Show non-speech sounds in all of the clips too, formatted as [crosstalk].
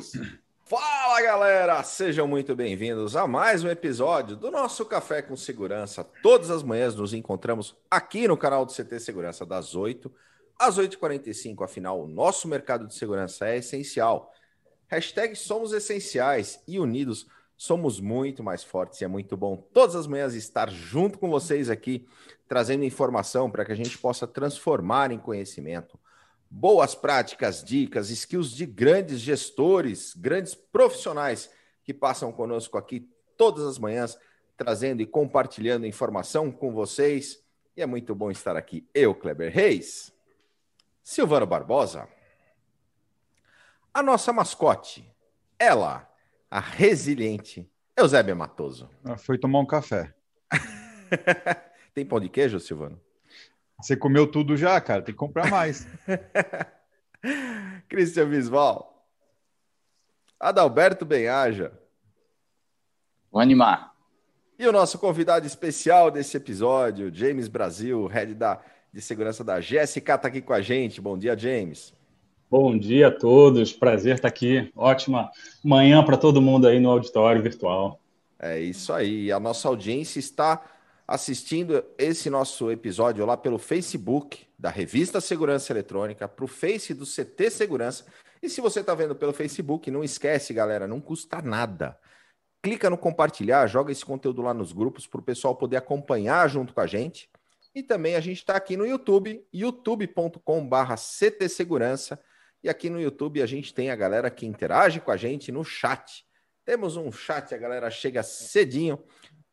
Vamos! Fala galera, sejam muito bem-vindos a mais um episódio do nosso Café com Segurança. Todas as manhãs nos encontramos aqui no canal do CT Segurança, das 8 às 8h45. Afinal, o nosso mercado de segurança é essencial. Hashtag somos essenciais e unidos somos muito mais fortes e é muito bom todas as manhãs estar junto com vocês aqui, trazendo informação para que a gente possa transformar em conhecimento boas práticas, dicas, skills de grandes gestores, grandes profissionais que passam conosco aqui todas as manhãs, trazendo e compartilhando informação com vocês. E é muito bom estar aqui. Eu, Kleber Reis, Silvano Barbosa, a nossa mascote, ela, a resiliente Eusébia Matoso. Ah, foi tomar um café. [laughs] Tem pão de queijo, Silvano? Você comeu tudo já, cara, tem que comprar mais. [laughs] Cristian Visval. Adalberto Benhaja. Vou animar. E o nosso convidado especial desse episódio, James Brasil, head da, de segurança da GSK, está aqui com a gente. Bom dia, James. Bom dia a todos, prazer estar aqui. Ótima manhã para todo mundo aí no auditório virtual. É isso aí. A nossa audiência está assistindo esse nosso episódio lá pelo Facebook da Revista Segurança Eletrônica, para o Face do CT Segurança. E se você está vendo pelo Facebook, não esquece, galera, não custa nada. Clica no compartilhar, joga esse conteúdo lá nos grupos para o pessoal poder acompanhar junto com a gente. E também a gente está aqui no YouTube, youtube.com/barra CT Segurança. E aqui no YouTube a gente tem a galera que interage com a gente no chat. Temos um chat, a galera chega cedinho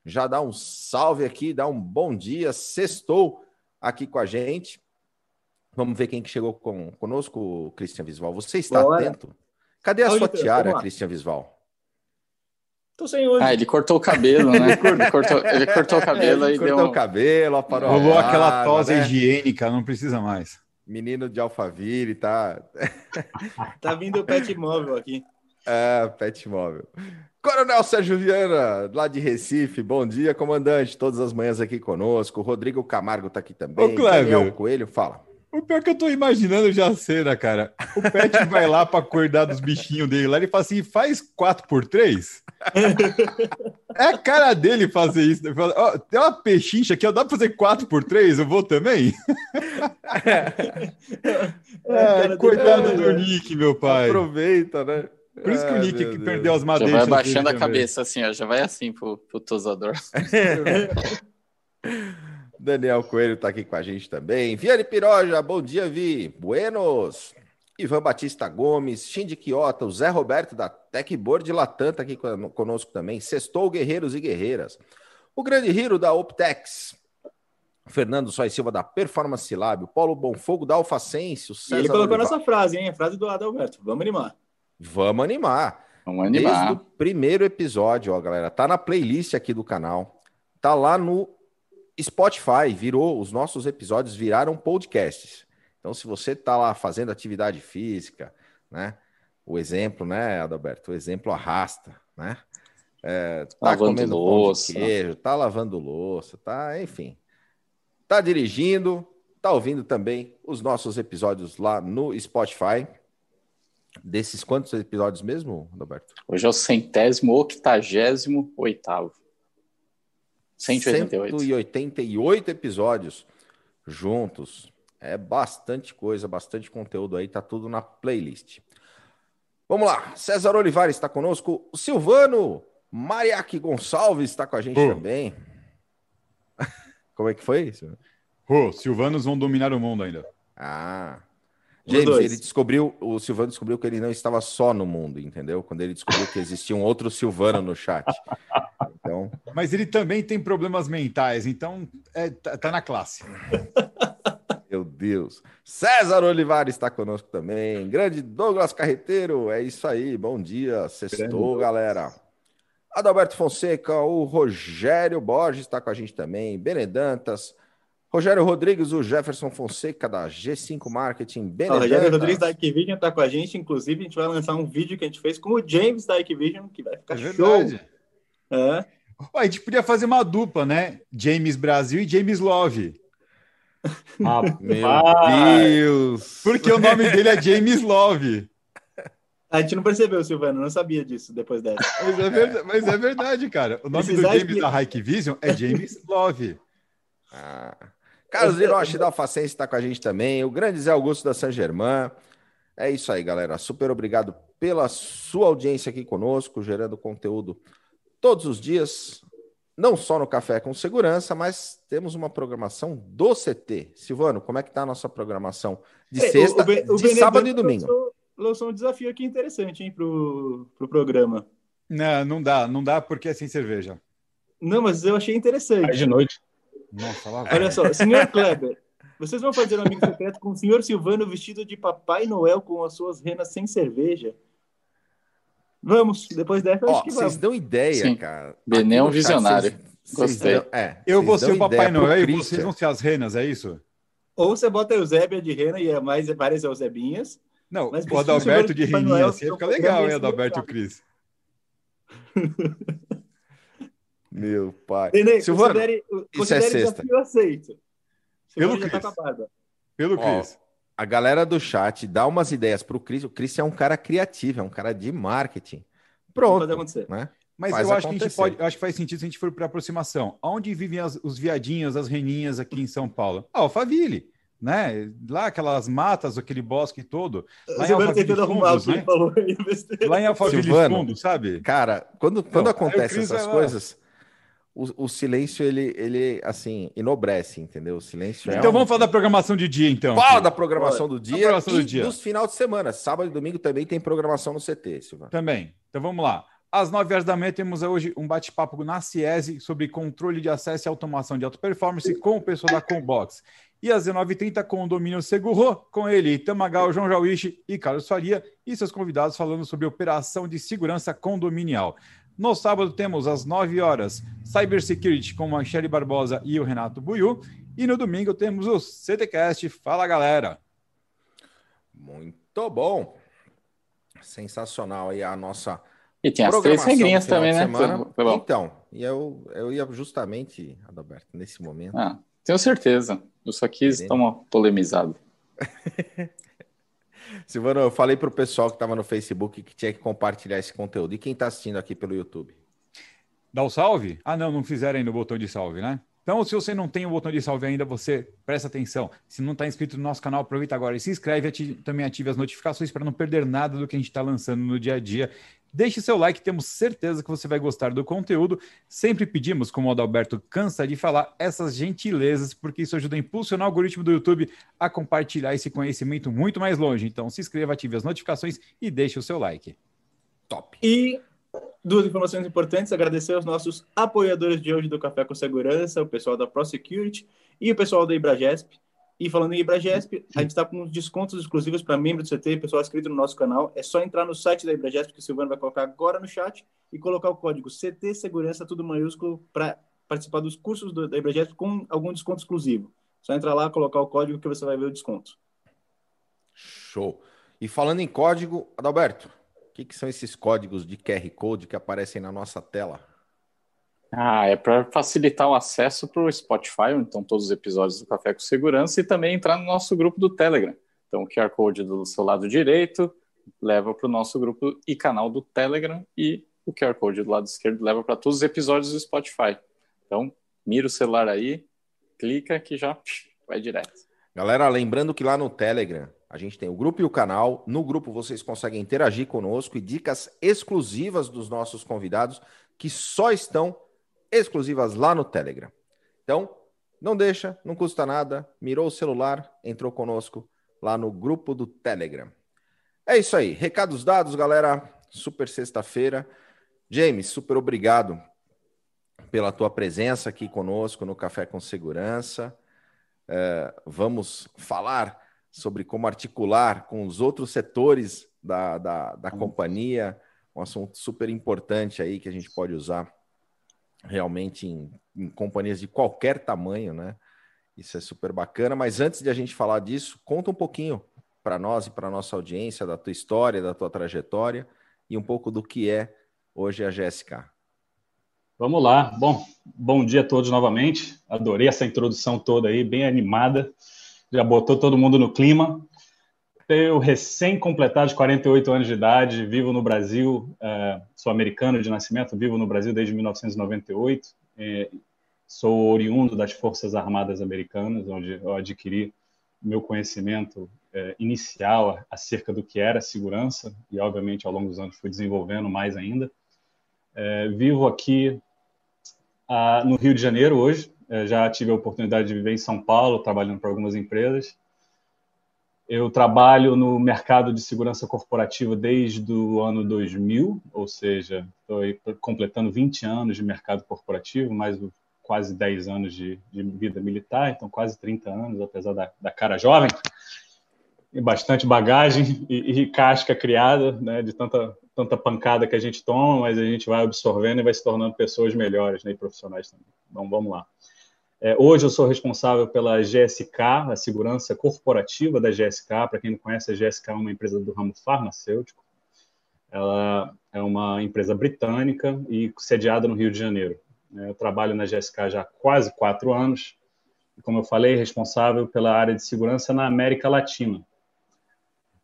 já dá um salve aqui, dá um bom dia, sextou aqui com a gente. Vamos ver quem que chegou com, conosco, Cristian Visval. Você está Bora. atento? Cadê a sua tiara, Cristian Visval? Tô sem hoje. Ah, ele cortou o cabelo, né? [laughs] ele, cortou, ele cortou o cabelo é, e cortou deu... o cabelo, aparou Rolou aquela tosse né? higiênica, não precisa mais. Menino de Alphaville, tá... [laughs] tá vindo o pet móvel aqui. É, pet móvel. Coronel Sérgio Viana, lá de Recife, bom dia, comandante. Todas as manhãs aqui conosco. Rodrigo Camargo está aqui também. Ô, Cleber, Daniel Coelho, fala. O pior que eu tô imaginando já a cena, cara. O Pet [laughs] vai lá para cuidar dos bichinhos dele lá, ele fala assim: faz 4 por 3 [laughs] É a cara dele fazer isso. Fala, oh, tem uma pechincha aqui, ó, dá para fazer 4 por 3 Eu vou também? [laughs] É, é, cuidado do Nick, meu pai. Aproveita, né? Por isso que o Nick que perdeu as madeixas. Já vai baixando a cabeça assim, ó, já vai assim pro, pro tosador. [laughs] Daniel Coelho está aqui com a gente também. Viane Piroja, bom dia, Vi. Buenos. Ivan Batista Gomes, Shindy Quiota, o Zé Roberto da Techboard Latam está aqui conosco também. Sextou Guerreiros e Guerreiras. O grande Hiro da Optex. Fernando Sois Silva da Performance Lab, o Paulo Bonfogo da Alfacense, o César ele colocou Olivar. nossa frase, hein? A frase do Adalberto. Vamos animar. Vamos animar. Vamos animar. Desde o primeiro episódio, ó, galera. Tá na playlist aqui do canal. Tá lá no Spotify. Virou, os nossos episódios viraram podcasts. Então, se você tá lá fazendo atividade física, né? O exemplo, né, Adalberto? O exemplo arrasta, né? É, tá lavando comendo louça. queijo, tá lavando louça, tá, enfim. Tá dirigindo, tá ouvindo também os nossos episódios lá no Spotify. Desses quantos episódios mesmo, Roberto? Hoje é o centésimo, octagésimo, oitavo. 188. 188 episódios juntos. É bastante coisa, bastante conteúdo aí, tá tudo na playlist. Vamos lá, César Olivares está conosco, o Silvano Mariaque Gonçalves está com a gente também. [laughs] Como é que foi isso? Oh, Silvanos vão dominar o mundo ainda. Ah, James, ele descobriu, o Silvano descobriu que ele não estava só no mundo, entendeu? Quando ele descobriu que existia um outro Silvano no chat. Então... Mas ele também tem problemas mentais, então é, tá, tá na classe. Meu Deus. César Olivares está conosco também. Grande Douglas Carreteiro, é isso aí. Bom dia, sextou, galera. Adalberto Fonseca, o Rogério Borges está com a gente também. Benedantas, Rogério Rodrigues, o Jefferson Fonseca da G5 Marketing. O Rogério Rodrigues da Activision está com a gente. Inclusive, a gente vai lançar um vídeo que a gente fez com o James da Activision, que vai ficar é show. É. a gente podia fazer uma dupla, né? James Brasil e James Love. [laughs] Ah, meu Deus! Porque o nome dele é James Love. A gente não percebeu, Silvano, não sabia disso depois dessa. Mas é verdade, mas é verdade cara. O nome Precisar do James explicar. da Hike Vision é James Love. Ah. Carlos Hiroshi da Alfacense está com a gente também. O grande Zé Augusto da San Germain. É isso aí, galera. Super obrigado pela sua audiência aqui conosco, gerando conteúdo todos os dias, não só no Café com Segurança, mas temos uma programação do CT. Silvano, como é que está a nossa programação de é, sexta, o, o, o de sábado e domingo? Lançou, lançou, um desafio aqui interessante, hein, pro, pro programa. Não, não dá, não dá porque é sem cerveja. Não, mas eu achei interessante. É de noite. Nossa, lá Olha só, senhor Kleber, vocês vão fazer um amigo secreto com o senhor Silvano vestido de Papai Noel com as suas renas sem cerveja? Vamos, depois dessa, Ó, acho que Vocês dão ideia, Sim. cara. Benê é um visionário. Gostei. é, eu vou ser o Papai Noel e vocês vão ser as renas, é isso? Ou você bota a Eusébia de rena e é mais várias Eusebinhas. Não, mas o Adalberto de reninha assim fica legal, hein, Adalberto e o Cris. [laughs] Meu pai. Benê, Silvano, considere, isso é sexta. aceito. Pelo Cris. Tá Pelo Cris a galera do chat dá umas ideias para o Cris. O Cris é um cara criativo, é um cara de marketing. Pronto. Pode acontecer. Né? Mas faz eu acho acontecer. que a gente pode, acho que faz sentido se a gente for para aproximação. Onde vivem as, os viadinhos, as reninhas aqui em São Paulo? Ah, Alphaville, né? Lá aquelas matas, aquele bosque todo. Lá em Alphaville Fundos, né? Lá em Alphaville Fundos, sabe? Cara, quando, quando acontecem essas coisas o, o, silêncio, ele, ele, assim, enobrece, entendeu? O silêncio é Então é vamos falar da programação de dia, então. Fala da programação do dia programação do dia. dos final de semana. Sábado e domingo também tem programação no CT, Silvano. Também. Então vamos lá. Às 9 horas da manhã temos hoje um bate-papo na CIESE sobre controle de acesso e automação de alta performance com o pessoal da Combox. E às 19h30 com o Domínio Seguro, com ele, Tamagal, João Jauichi e Carlos Faria e seus convidados falando sobre operação de segurança condominial. No sábado temos às 9 horas Cybersecurity com a Michele Barbosa e o Renato Buiu. E no domingo temos o CTcast. Fala galera! Muito bom! Sensacional aí a nossa. E tem as três regrinhas também, né? Foi, foi então, e eu, eu ia justamente, Adalberto, nesse momento. Ah, tenho certeza. Eu só quis dar uma polemizada. [laughs] Silvano, eu falei para o pessoal que estava no Facebook que tinha que compartilhar esse conteúdo. E quem está assistindo aqui pelo YouTube? Dá o salve? Ah, não, não fizeram ainda o botão de salve, né? Então, se você não tem o botão de salve ainda, você presta atenção. Se não está inscrito no nosso canal, aproveita agora e se inscreve e também ative as notificações para não perder nada do que a gente está lançando no dia a dia. Deixe seu like, temos certeza que você vai gostar do conteúdo. Sempre pedimos, como o Adalberto cansa de falar, essas gentilezas, porque isso ajuda a impulsionar o algoritmo do YouTube a compartilhar esse conhecimento muito mais longe. Então, se inscreva, ative as notificações e deixe o seu like. Top. E Duas informações importantes: agradecer aos nossos apoiadores de hoje do Café com Segurança, o pessoal da ProSecurity e o pessoal da Ibragesp. E falando em Ibragesp, a gente está com descontos exclusivos para membros do CT, pessoal inscrito no nosso canal. É só entrar no site da Ibragesp, que o Silvano vai colocar agora no chat, e colocar o código CT Segurança, tudo maiúsculo, para participar dos cursos do, da Ibragesp com algum desconto exclusivo. Só entrar lá, colocar o código que você vai ver o desconto. Show. E falando em código, Adalberto, que, que são esses códigos de QR Code que aparecem na nossa tela? Ah, é para facilitar o acesso para o Spotify, então todos os episódios do Café com Segurança, e também entrar no nosso grupo do Telegram. Então, o QR Code do seu lado direito leva para o nosso grupo e canal do Telegram, e o QR Code do lado esquerdo leva para todos os episódios do Spotify. Então, mira o celular aí, clica que já vai direto. Galera, lembrando que lá no Telegram a gente tem o grupo e o canal. No grupo vocês conseguem interagir conosco e dicas exclusivas dos nossos convidados que só estão exclusivas lá no Telegram. Então, não deixa, não custa nada. Mirou o celular, entrou conosco lá no grupo do Telegram. É isso aí. Recados dados, galera. Super sexta-feira. James, super obrigado pela tua presença aqui conosco no Café com Segurança. É, vamos falar sobre como articular com os outros setores da, da, da companhia, um assunto super importante aí que a gente pode usar realmente em, em companhias de qualquer tamanho, né? Isso é super bacana. Mas antes de a gente falar disso, conta um pouquinho para nós e para nossa audiência da tua história, da tua trajetória e um pouco do que é hoje a GSK. Vamos lá. Bom, bom dia a todos novamente. Adorei essa introdução toda aí, bem animada já botou todo mundo no clima. Tenho recém-completados 48 anos de idade, vivo no Brasil, é, sou americano de nascimento, vivo no Brasil desde 1998. É, sou oriundo das Forças Armadas Americanas, onde eu adquiri meu conhecimento é, inicial acerca do que era segurança e, obviamente, ao longo dos anos fui desenvolvendo mais ainda. Vivo aqui a, no Rio de Janeiro hoje, já tive a oportunidade de viver em São Paulo, trabalhando para algumas empresas. Eu trabalho no mercado de segurança corporativa desde o ano 2000, ou seja, estou completando 20 anos de mercado corporativo, mais quase 10 anos de, de, vida militar, então quase 30 anos, apesar da, da cara jovem, e bastante bagagem e, e casca criada, né, de tanta, tanta pancada que a gente toma, mas a gente vai absorvendo e vai se tornando pessoas melhores né, e profissionais também. Então vamos lá. É, hoje eu sou responsável pela GSK, a segurança corporativa da GSK. Para quem não conhece, a GSK é uma empresa do ramo farmacêutico. Ela é uma empresa britânica e sediada no Rio de Janeiro. É, eu trabalho na GSK já há quase quatro anos. E, como eu falei, responsável pela área de segurança na América Latina.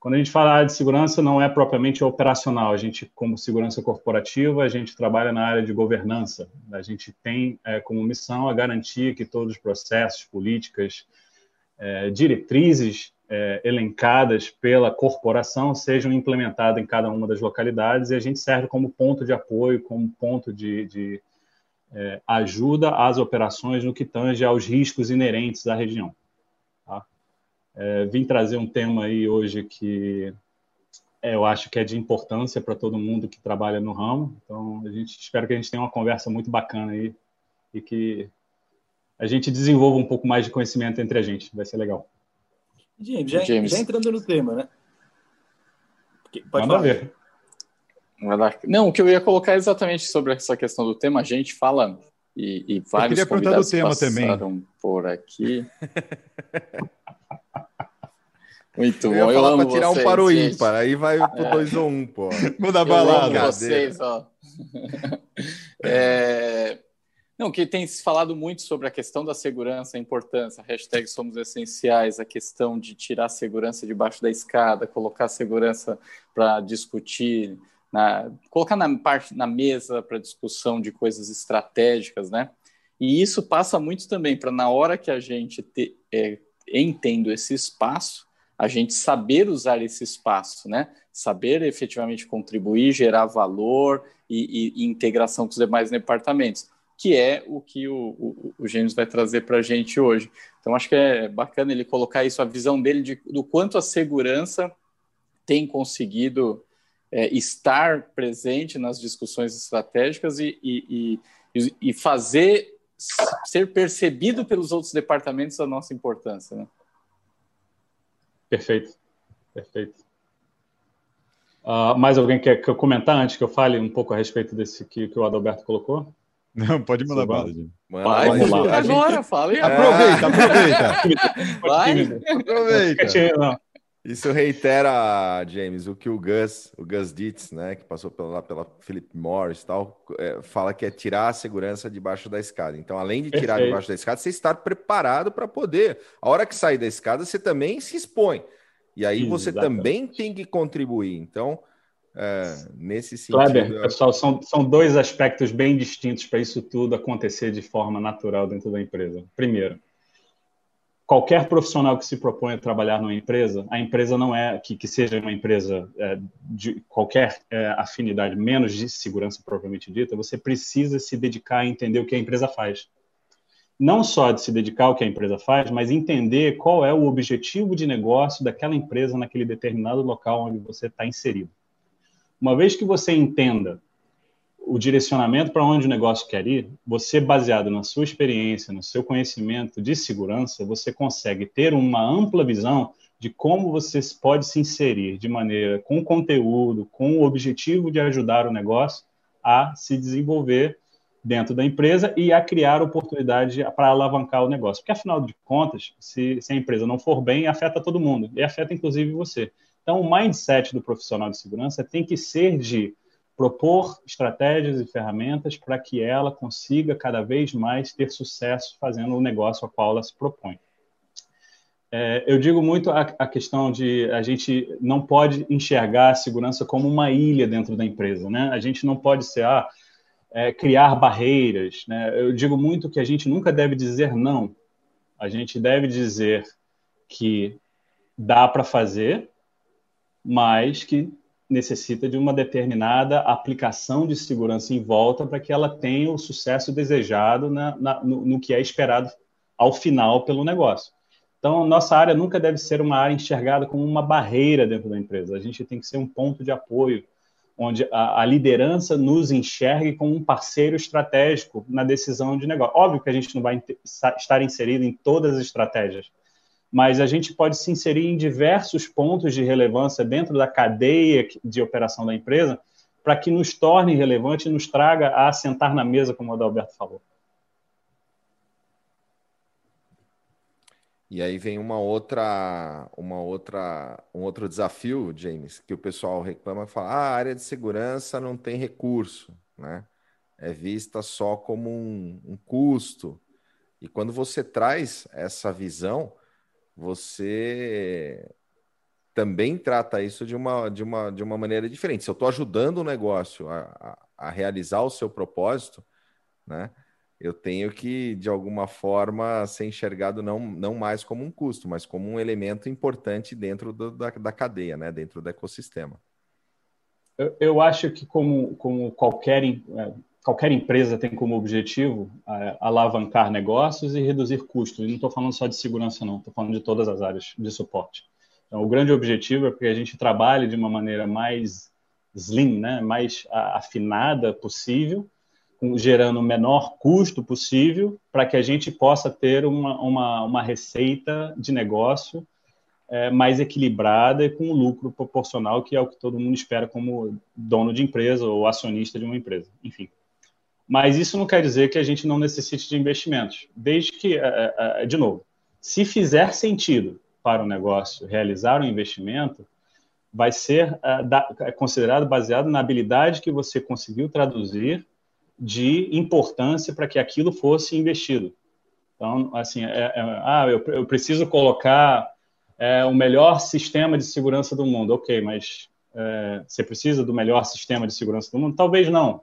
Quando a gente fala de segurança, não é propriamente operacional. A gente, como segurança corporativa, a gente trabalha na área de governança. A gente tem é, como missão a garantir que todos os processos, políticas, é, diretrizes é, elencadas pela corporação sejam implementadas em cada uma das localidades e a gente serve como ponto de apoio, como ponto de, de é, ajuda às operações no que tange aos riscos inerentes à região. É, vim trazer um tema aí hoje que é, eu acho que é de importância para todo mundo que trabalha no ramo. Então, a gente espero que a gente tenha uma conversa muito bacana aí e que a gente desenvolva um pouco mais de conhecimento entre a gente. Vai ser legal. James, já, James. já entrando no tema, né? Pode Manda falar. ver. Não, o que eu ia colocar é exatamente sobre essa questão do tema. A gente fala e, e vários eu queria convidados do tema passaram também. por aqui. [laughs] Muito bom. Eu falar para tirar vocês, um para o ímpar, aí vai pro 2 é. ou 1, um, pô. [laughs] Muda balada. vocês, ó. [laughs] é... Não, que tem se falado muito sobre a questão da segurança, a importância, a hashtag somos essenciais, a questão de tirar a segurança debaixo da escada, colocar a segurança para discutir, na... colocar na parte na mesa para discussão de coisas estratégicas, né? E isso passa muito também para na hora que a gente te, é, entendo esse espaço, a gente saber usar esse espaço, né? Saber efetivamente contribuir, gerar valor e, e, e integração com os demais departamentos, que é o que o, o, o vai trazer para a gente hoje. Então, acho que é bacana ele colocar isso, a visão dele de, do quanto a segurança tem conseguido é, estar presente nas discussões estratégicas e, e, e, fazer ser percebido pelos outros departamentos a nossa importância, né? Perfeito, perfeito. Uh, mais alguém quer, quer comentar antes que eu fale um pouco a respeito desse que, que o Adalberto colocou? Não, pode mandar bala, gente. Vai, vamos lá. Agora, fala. Aproveita, aproveita. Vai. Aproveita. Isso reitera, James, o que o Gus, o Gus Dietz, né, que passou pela, pela Philip Morris e tal, é, fala que é tirar a segurança debaixo da escada. Então, além de tirar Perfeito. debaixo da escada, você estar preparado para poder. A hora que sair da escada, você também se expõe. E aí você também tem que contribuir. Então, é, nesse sentido. Kleber, pessoal, são, são dois aspectos bem distintos para isso tudo acontecer de forma natural dentro da empresa. Primeiro, qualquer profissional que se propõe a trabalhar numa empresa, a empresa não é que, que seja uma empresa é, de qualquer é, afinidade, menos de segurança propriamente dita, você precisa se dedicar a entender o que a empresa faz. Não só de se dedicar ao que a empresa faz, mas entender qual é o objetivo de negócio daquela empresa naquele determinado local onde você está inserido. Uma vez que você entenda o direcionamento para onde o negócio quer ir, você, baseado na sua experiência, no seu conhecimento de segurança, você consegue ter uma ampla visão de como você pode se inserir de maneira com conteúdo, com o objetivo de ajudar o negócio a se desenvolver dentro da empresa e a criar oportunidade para alavancar o negócio. Porque, afinal de contas, se, se a empresa não for bem, afeta todo mundo, e afeta inclusive você. Então, o mindset do profissional de segurança tem que ser de propor estratégias e ferramentas para que ela consiga cada vez mais ter sucesso fazendo o negócio a qual ela se propõe. É, eu digo muito a, a, questão de a gente não pode enxergar a segurança como uma ilha dentro da empresa, né? A gente não pode ser ah, é, criar barreiras, né? Eu digo muito que a gente nunca deve dizer não. A gente deve dizer que dá para fazer, mas que necessita de uma determinada aplicação de segurança em volta para que ela tenha o sucesso desejado na, na, no, no, que é esperado ao final pelo negócio. Então, nossa área nunca deve ser uma área enxergada como uma barreira dentro da empresa. A gente tem que ser um ponto de apoio, onde a, a liderança nos enxergue como um parceiro estratégico na decisão de negócio. Óbvio que a gente não vai estar inserido em todas as estratégias, mas a gente pode se inserir em diversos pontos de relevância dentro da cadeia de operação da empresa para que nos torne relevante e nos traga a sentar na mesa, como o Adalberto falou. E aí vem uma outra, uma outra, um outro desafio, James, que o pessoal reclama e fala: ah, a área de segurança não tem recurso, né? É vista só como um, um custo. E quando você traz essa visão, você também trata isso de uma, de uma, de uma maneira diferente. Se eu estou ajudando o negócio a, a, a realizar o seu propósito, né? eu tenho que, de alguma forma, ser enxergado não, não mais como um custo, mas como um elemento importante dentro do, da, da cadeia, né? dentro do ecossistema. Eu, eu acho que, como, como qualquer, é, qualquer empresa tem como objetivo é, alavancar negócios e reduzir custos. E não estou falando só de segurança, não, estou falando de todas as áreas de suporte. Então, o grande objetivo é que a gente trabalhe de uma maneira mais slim, né? mais afinada possível, gerando o menor custo possível para que a gente possa ter uma, uma, uma receita de negócio é, mais equilibrada e com um lucro proporcional, que é o que todo mundo espera como dono de empresa ou acionista de uma empresa, enfim. Mas isso não quer dizer que a gente não necessite de investimentos, desde que, é, é, é de novo, se fizer sentido para o negócio realizar um investimento, vai ser considerado baseado na habilidade que você conseguiu traduzir de importância para que aquilo fosse investido. Então, assim, é, é, ah, eu, eu, preciso colocar é, o melhor sistema de segurança do mundo. Ok, mas você precisa do melhor sistema de segurança do mundo? Talvez não.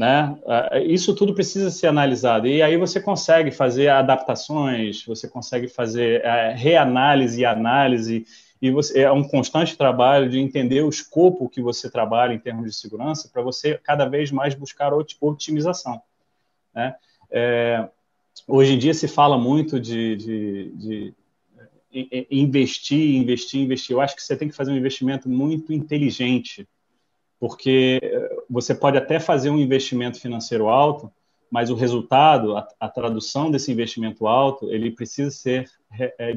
Né? É, isso tudo precisa ser analisado. E aí você consegue fazer adaptações, você consegue fazer é, reanálise e análise e você, é um constante trabalho de entender o escopo que você trabalha em termos de segurança para você cada vez mais buscar otimização. Né? É, hoje em dia se fala muito de, de, de, investir, investir, investir. Eu acho que você tem que fazer um investimento muito inteligente, porque você pode até fazer um investimento financeiro alto, mas o resultado, a, a, tradução desse investimento alto, ele precisa ser é,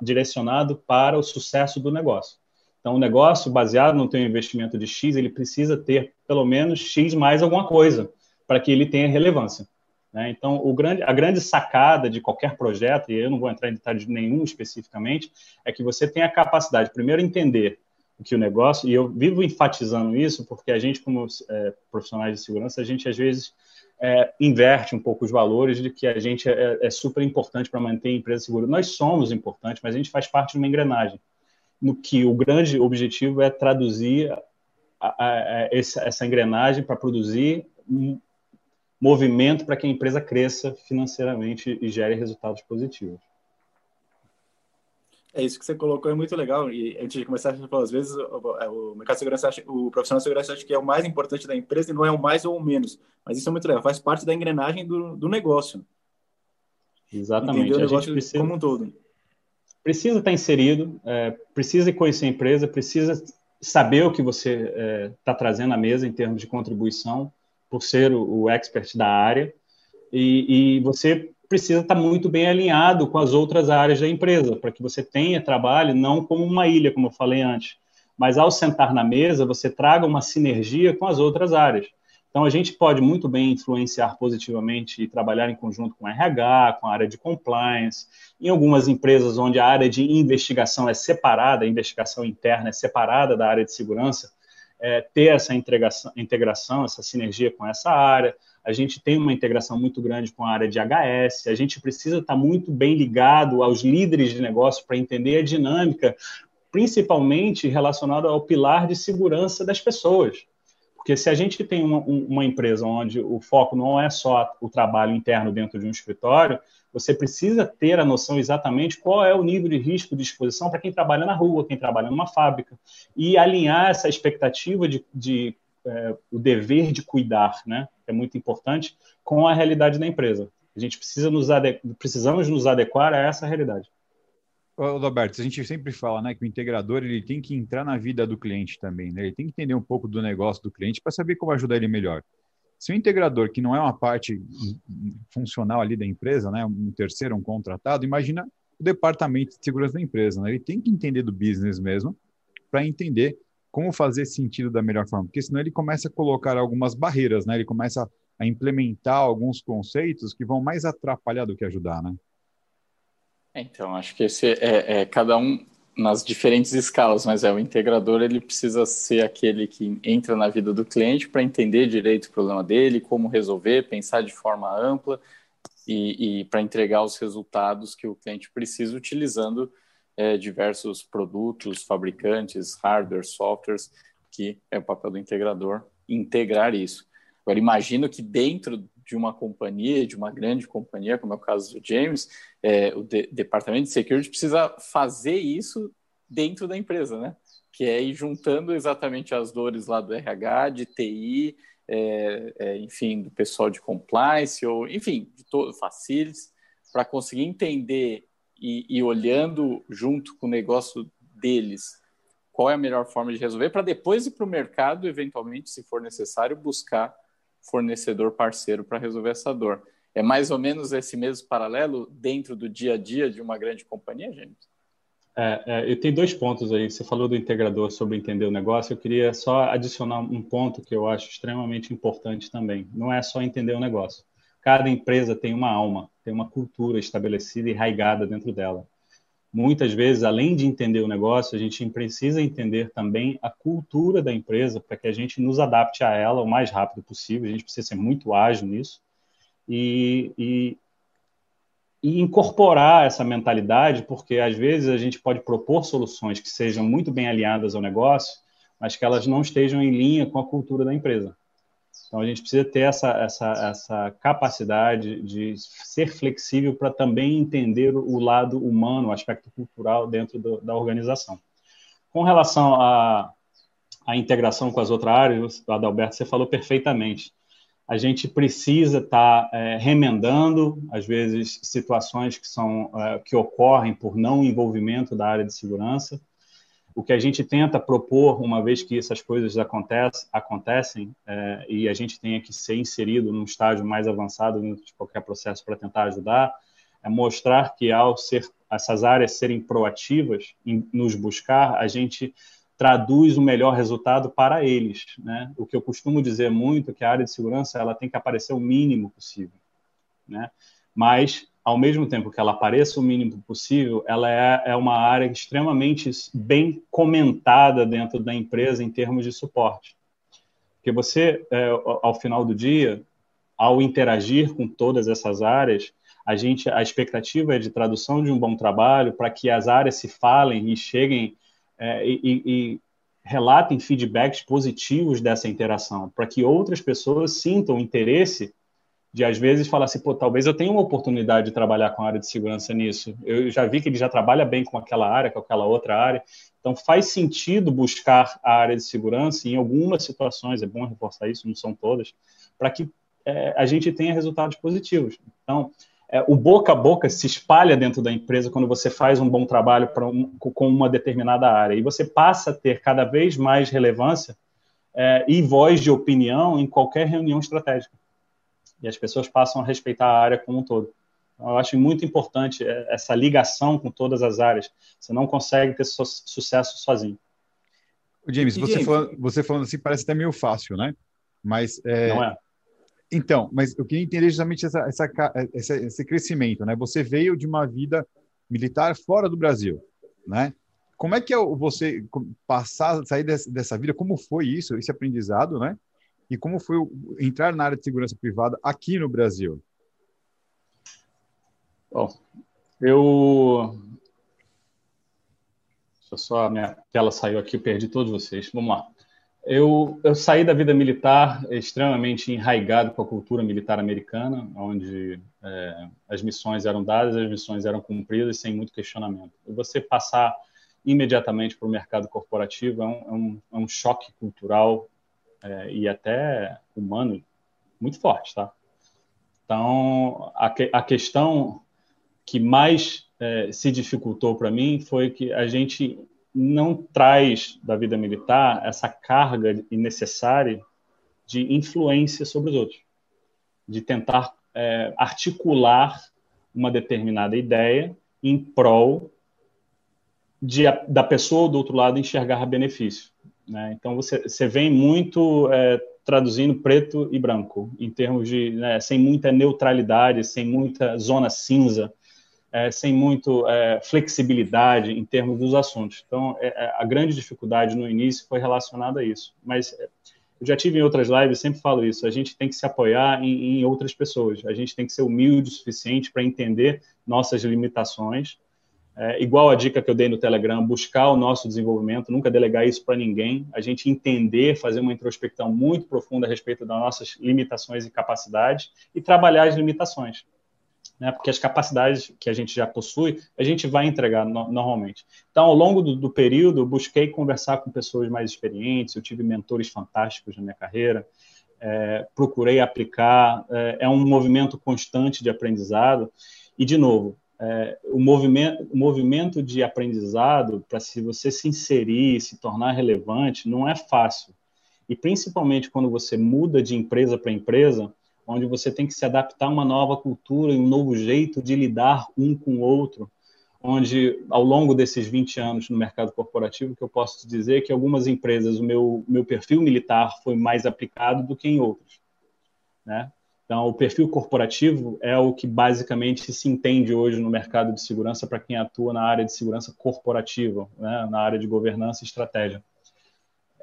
direcionado para o sucesso do negócio. Então, o negócio baseado no teu investimento de X, ele precisa ter pelo menos X mais alguma coisa para que ele tenha relevância. Né? Então, grande, a grande sacada de qualquer projeto, e eu não vou entrar em detalhes nenhum especificamente, é que você tem a capacidade, primeiro, entender que o negócio, e eu vivo enfatizando isso, porque a gente, como é, profissionais de segurança, a gente às vezes é, inverte um pouco os valores de que a gente é, é super importante para manter a empresa segura. Nós somos importantes, mas a gente faz parte de uma engrenagem, no que o grande objetivo é traduzir a, a, a, essa, essa engrenagem para produzir um movimento para que a empresa cresça financeiramente e gere resultados positivos. É isso que você colocou, é muito legal. E antes de começar, você falou, às vezes o, é, o mercado de segurança, acha, o profissional de segurança acha que é o mais importante da empresa e não é o mais ou o menos. Mas isso é muito legal, faz parte da engrenagem do, do negócio. Exatamente. Entender o negócio precisa, como um todo. Precisa estar inserido, é, precisa conhecer a empresa, precisa saber o que você está é, tá trazendo à mesa em termos de contribuição, por ser o, o expert da área. E, e você precisa estar muito bem alinhado com as outras áreas da empresa, para que você tenha trabalho não como uma ilha, como eu falei antes, mas ao sentar na mesa, você traga uma sinergia com as outras áreas. Então, a gente pode muito bem influenciar positivamente e trabalhar em conjunto com RH, com a área de compliance, em algumas empresas onde a área de investigação é separada, a investigação interna é separada da área de segurança, é, ter essa integração, integração, essa sinergia com essa área. A gente tem uma integração muito grande com a área de HS, a gente precisa estar muito bem ligado aos líderes de negócio para entender a dinâmica, principalmente relacionada ao pilar de segurança das pessoas. Porque se a gente tem uma, uma, empresa onde o foco não é só o trabalho interno dentro de um escritório, você precisa ter a noção exatamente qual é o nível de risco de exposição para quem trabalha na rua, quem trabalha numa fábrica, e alinhar essa expectativa de, de é, o dever de cuidar, né, é muito importante, com a realidade da empresa. A gente precisa nos precisamos nos adequar a essa realidade. Roberto, a gente sempre fala né, que o integrador ele tem que entrar na vida do cliente também, né? ele tem que entender um pouco do negócio do cliente para saber como ajudar ele melhor. Se o integrador, que não é uma parte funcional ali da empresa, né, um terceiro, um contratado, imagina o departamento de segurança da empresa. Né? Ele tem que entender do business mesmo para entender como fazer sentido da melhor forma, porque senão ele começa a colocar algumas barreiras, né? ele começa a implementar alguns conceitos que vão mais atrapalhar do que ajudar. Né? Então, acho que esse é, é, cada um nas diferentes escalas, mas é o integrador ele precisa ser aquele que entra na vida do cliente para entender direito o problema dele, como resolver, pensar de forma ampla e, e para entregar os resultados que o cliente precisa utilizando é, diversos produtos, fabricantes, hardware, softwares, que é o papel do integrador integrar isso. Agora imagino que dentro de uma companhia, de uma grande companhia, como é o caso do James, é, o de, departamento de security precisa fazer isso dentro da empresa, né? Que é ir juntando exatamente as dores lá do RH, de TI, é, é, enfim, do pessoal de compliance, ou enfim, de todo facilities, para conseguir entender e, e olhando junto com o negócio deles qual é a melhor forma de resolver, para depois ir para o mercado, eventualmente, se for necessário, buscar fornecedor parceiro para resolver essa dor. É mais ou menos esse mesmo paralelo dentro do dia a dia de uma grande companhia, gente? É, é, eu tenho dois pontos aí. Você falou do integrador sobre entender o negócio. Eu queria só adicionar um ponto que eu acho extremamente importante também. Não é só entender o negócio. Cada empresa tem uma alma, tem uma cultura estabelecida e arraigada dentro dela muitas vezes, além de entender o negócio, a gente precisa entender também a cultura da empresa para que a gente nos adapte a ela o mais rápido possível. A gente precisa ser muito ágil nisso e, e, e incorporar essa mentalidade, porque às vezes a gente pode propor soluções que sejam muito bem alinhadas ao negócio, mas que elas não estejam em linha com a cultura da empresa. Então a gente precisa ter essa, essa, essa capacidade de ser flexível para também entender o lado humano, o aspecto cultural dentro do, da organização. Com relação à, à integração com as outras áreas, Adalberto, você falou perfeitamente. A gente precisa estar tá, é, remendando, às vezes, situações que, são, é, que ocorrem por não envolvimento da área de segurança o que a gente tenta propor, uma vez que essas coisas acontecem, acontecem é, e a gente tenha que ser inserido num estágio mais avançado dentro de qualquer processo para tentar ajudar, é mostrar que ao ser essas áreas serem proativas em nos buscar, a gente traduz o melhor resultado para eles, né? O que eu costumo dizer muito é que a área de segurança ela tem que aparecer o mínimo possível, né? Mas ao mesmo tempo que ela apareça o mínimo possível, ela é, é uma área extremamente bem comentada dentro da empresa em termos de suporte. Porque você, é, ao final do dia, ao interagir com todas essas áreas, a gente, a expectativa é de tradução de um bom trabalho para que as áreas se falem e cheguem é, e, e relatem feedbacks positivos dessa interação, para que outras pessoas sintam interesse de às vezes falar assim, pô, talvez eu tenha uma oportunidade de trabalhar com a área de segurança nisso. Eu já vi que ele já trabalha bem com aquela área, com aquela outra área. Então faz sentido buscar a área de segurança em algumas situações, é bom reforçar isso, não são todas, para que é, a gente tenha resultados positivos. Então, é, o boca a boca se espalha dentro da empresa quando você faz um bom trabalho um, com uma determinada área e você passa a ter cada vez mais relevância é, e voz de opinião em qualquer reunião estratégica e as pessoas passam a respeitar a área como um todo. Então, eu acho muito importante é, essa ligação com todas as áreas. Você não consegue ter su sucesso sozinho. James, você, James, falando, você falando assim parece até meio fácil, né? Mas é... não é. Então, mas eu queria entender justamente essa, essa, essa, esse crescimento, né? Você veio de uma vida militar fora do Brasil, né? Como é que é você passar, sair dessa vida? Como foi isso, esse aprendizado, né? E como foi entrar na área de segurança privada aqui no Brasil? Bom, eu. Deixa eu só, a minha tela saiu aqui, eu perdi todos vocês. Vamos lá. Eu, eu saí da vida militar extremamente enraigado com a cultura militar americana, onde é, as missões eram dadas, as missões eram cumpridas sem muito questionamento. E você passar imediatamente para o mercado corporativo é um, é um, é um choque cultural é, e até humano muito forte, tá? Então, a, que, a questão que mais é, se dificultou para mim foi que a gente não traz da vida militar essa carga innecessária de influência sobre os outros, de tentar é, articular uma determinada ideia em prol de, da pessoa do outro lado enxergar benefício. Né? Então você, você vem muito é, traduzindo preto e branco, em termos de né, sem muita neutralidade, sem muita zona cinza é, sem muito é, flexibilidade em termos dos assuntos. Então, é, é a grande dificuldade no início foi relacionada a isso. Mas é, eu já tive em outras lives, sempre falo isso, a gente tem que se apoiar em, em outras pessoas, a gente tem que ser humilde o suficiente para entender nossas limitações, é, igual a dica que eu dei no Telegram, buscar o nosso desenvolvimento, nunca delegar isso para ninguém, a gente entender, fazer uma introspecção muito profunda a respeito das nossas limitações e capacidades e trabalhar as limitações né? Porque as capacidades que a gente já possui, a gente vai entregar no, normalmente. Então, ao longo do, do, período, eu busquei conversar com pessoas mais experientes, eu tive mentores fantásticos na minha carreira, é, procurei aplicar, é, é, um movimento constante de aprendizado, e, de novo, é, o, movimento, movimento de aprendizado, para se você se inserir, se tornar relevante, não é fácil. E principalmente quando você muda de empresa para empresa, onde você tem que se adaptar a uma nova cultura e um novo jeito de lidar um com o outro, onde ao longo desses 20 anos no mercado corporativo, que eu posso te dizer que algumas empresas o meu meu perfil militar foi mais aplicado do que em outras, né? Então, o perfil corporativo é o que basicamente se entende hoje no mercado de segurança para quem atua na área de segurança corporativa, né? na área de governança e estratégia.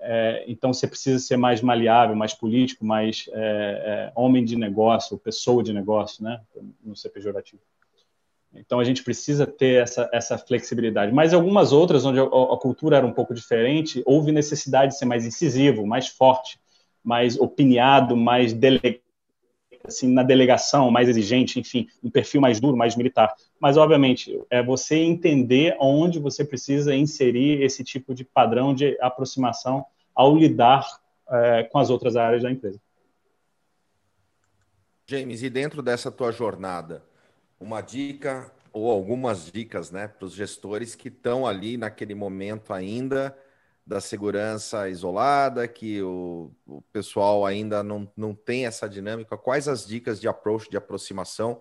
É, então você precisa ser mais maleável, mais político, mais é, é, homem de negócio, pessoa de negócio, né? Não ser pejorativo. Então a gente precisa ter essa, essa flexibilidade. Mas algumas outras, onde a, a, cultura era um pouco diferente, houve necessidade de ser mais incisivo, mais forte, mais opiniado, mais dele, assim, na delegação, mais exigente, enfim, um perfil mais duro, mais militar. Mas, obviamente, é você entender onde você precisa inserir esse tipo de padrão de aproximação ao lidar é, com as outras áreas da empresa. James, e dentro dessa tua jornada, uma dica ou algumas dicas né, para os gestores que estão ali naquele momento ainda da segurança isolada, que o, o pessoal ainda não, não tem essa dinâmica. Quais as dicas de approach, de aproximação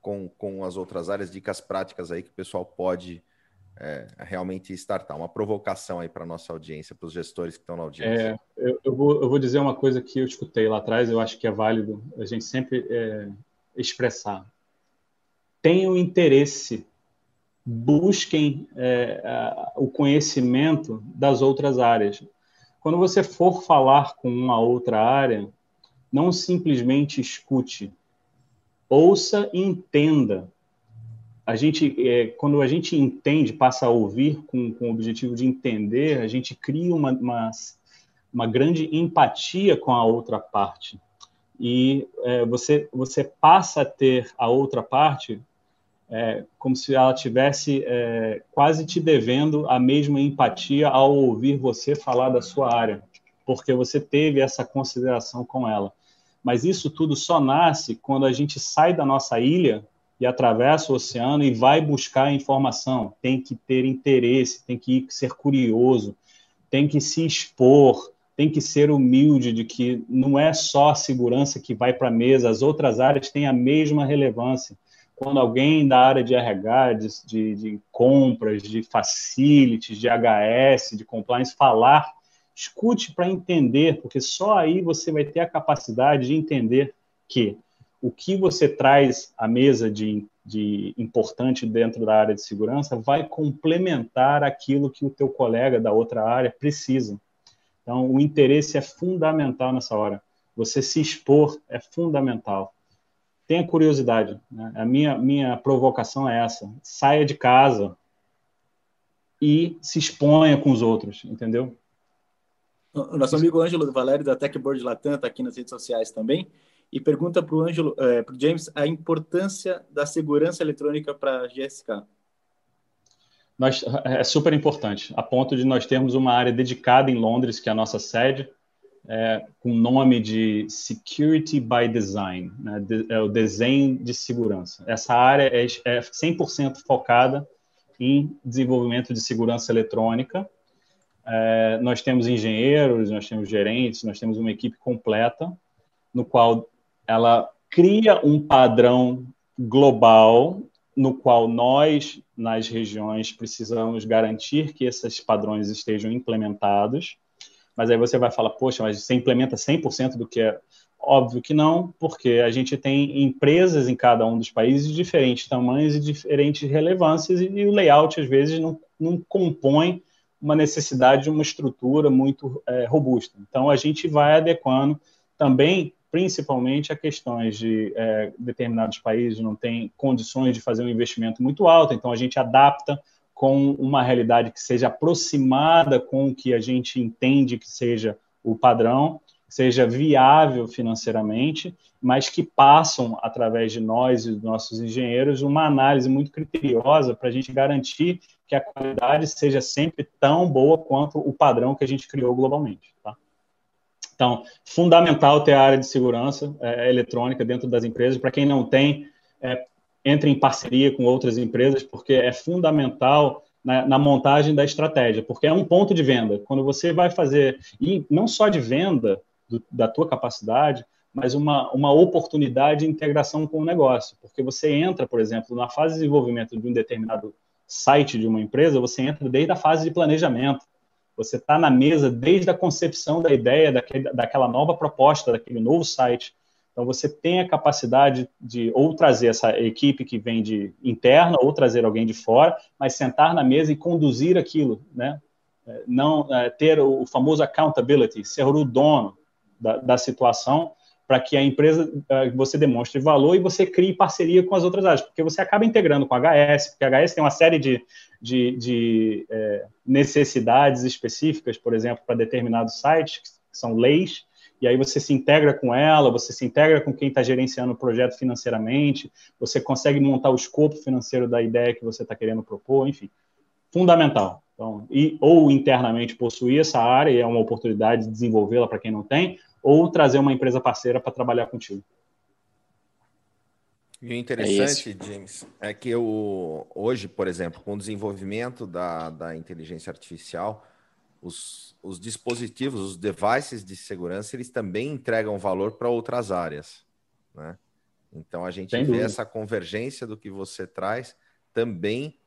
com, com as outras áreas, dicas práticas aí que o pessoal pode é, realmente startar? Uma provocação aí para a nossa audiência, para os gestores que estão na audiência. É, eu, eu, vou, eu vou dizer uma coisa que eu escutei lá atrás, eu acho que é válido a gente sempre é, expressar. Tenho interesse busquem é, o conhecimento das outras áreas. Quando você for falar com uma outra área, não simplesmente escute, ouça e entenda. A gente, é, quando a gente entende, passa a ouvir com, com o objetivo de entender, a gente cria uma, uma, uma grande empatia com a outra parte. E é, você, você passa a ter a outra parte é, como se ela tivesse é, quase te devendo a mesma empatia ao ouvir você falar da sua área, porque você teve essa consideração com ela. Mas isso tudo só nasce quando a gente sai da nossa ilha e atravessa o oceano e vai buscar informação. Tem que ter interesse, tem que ser curioso, tem que se expor, tem que ser humilde de que não é só a segurança que vai para a mesa, as outras áreas têm a mesma relevância quando alguém da área de RH, de, de, de compras, de facilities, de HS, de compliance falar, escute para entender, porque só aí você vai ter a capacidade de entender que o que você traz à mesa de, de importante dentro da área de segurança vai complementar aquilo que o teu colega da outra área precisa. Então, o interesse é fundamental nessa hora. Você se expor é fundamental. Tenha curiosidade. Né? A minha, minha provocação é essa: saia de casa e se exponha com os outros, entendeu? O nosso amigo Ângelo Valério, da Techboard Latam, está aqui nas redes sociais também, e pergunta para o Ângelo, é, para o James, a importância da segurança eletrônica para a GSK. Nós, é super importante, a ponto de nós termos uma área dedicada em Londres, que é a nossa sede, é, com o nome de Security by Design, né, de, é o desenho de segurança. Essa área é, é 100% focada em desenvolvimento de segurança eletrônica. É, nós temos engenheiros, nós temos gerentes, nós temos uma equipe completa, no qual ela cria um padrão global, no qual nós, nas regiões, precisamos garantir que esses padrões estejam implementados mas aí você vai falar, poxa, mas você implementa 100% do que é Óbvio que não, porque a gente tem empresas em cada um dos países de diferentes tamanhos e diferentes relevâncias, e o layout, às vezes, não, não compõe uma necessidade de uma estrutura muito é, robusta. Então, a gente vai adequando também, principalmente, a questões de é, determinados países não têm condições de fazer um investimento muito alto, então a gente adapta com uma realidade que seja aproximada com o que a gente entende que seja o padrão, seja viável financeiramente, mas que passam, através de nós e dos nossos engenheiros, uma análise muito criteriosa para a gente garantir que a qualidade seja sempre tão boa quanto o padrão que a gente criou globalmente. Tá? Então, fundamental ter a área de segurança é, eletrônica dentro das empresas. Para quem não tem, é, entre em parceria com outras empresas, porque é fundamental na, na, montagem da estratégia, porque é um ponto de venda. Quando você vai fazer, e não só de venda do, da tua capacidade, mas uma, uma oportunidade de integração com o negócio, porque você entra, por exemplo, na fase de desenvolvimento de um determinado site de uma empresa, você entra desde a fase de planejamento, você está na mesa desde a concepção da ideia daquele, daquela nova proposta, daquele novo site, então, você tem a capacidade de ou trazer essa equipe que vem de interna, ou trazer alguém de fora, mas sentar na mesa e conduzir aquilo, né? É, não é, ter o famoso accountability, ser o dono da, da situação, para que a empresa é, você demonstre valor e você crie parceria com as outras áreas, porque você acaba integrando com a HS, porque a HS tem uma série de, de, de é, necessidades específicas, por exemplo, para determinados sites, que são leis, e aí você se integra com ela, você se integra com quem está gerenciando o projeto financeiramente, você consegue montar o escopo financeiro da ideia que você está querendo propor, enfim, fundamental. Então, e, ou internamente possuir essa área, e é uma oportunidade de desenvolvê-la para quem não tem, ou trazer uma empresa parceira para trabalhar contigo. E o interessante, é James, é que eu, hoje, por exemplo, com o desenvolvimento da, da inteligência artificial, os, os dispositivos, os devices de segurança, eles também entregam valor para outras áreas, né? Então a gente Sem vê dúvida. essa convergência do que você traz também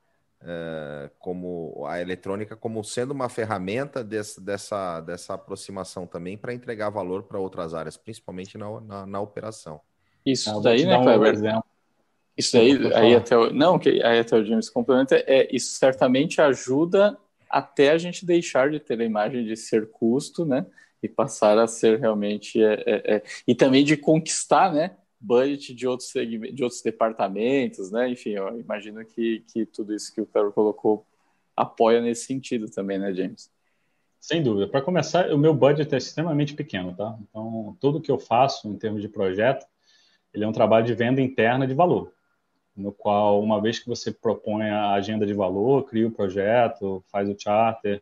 uh, como a eletrônica como sendo uma ferramenta desse, dessa, dessa aproximação também para entregar valor para outras áreas, principalmente na, na, na operação. Isso ah, daí, né, Kleber? Um isso aí, aí até o, não, que aí até o James complementa, é, isso certamente ajuda até a gente deixar de ter a imagem de ser custo, né? E passar a ser realmente. É, é, é, e também de conquistar, né? Budget de outros, de outros departamentos, né? Enfim, eu imagino que, que tudo isso que o Pedro colocou apoia nesse sentido também, né, James? Sem dúvida. Para começar, o meu budget é extremamente pequeno, tá? Então, tudo que eu faço em termos de projeto, ele é um trabalho de venda interna de valor no qual, uma vez que você propõe a agenda de valor, cria o projeto, faz o charter,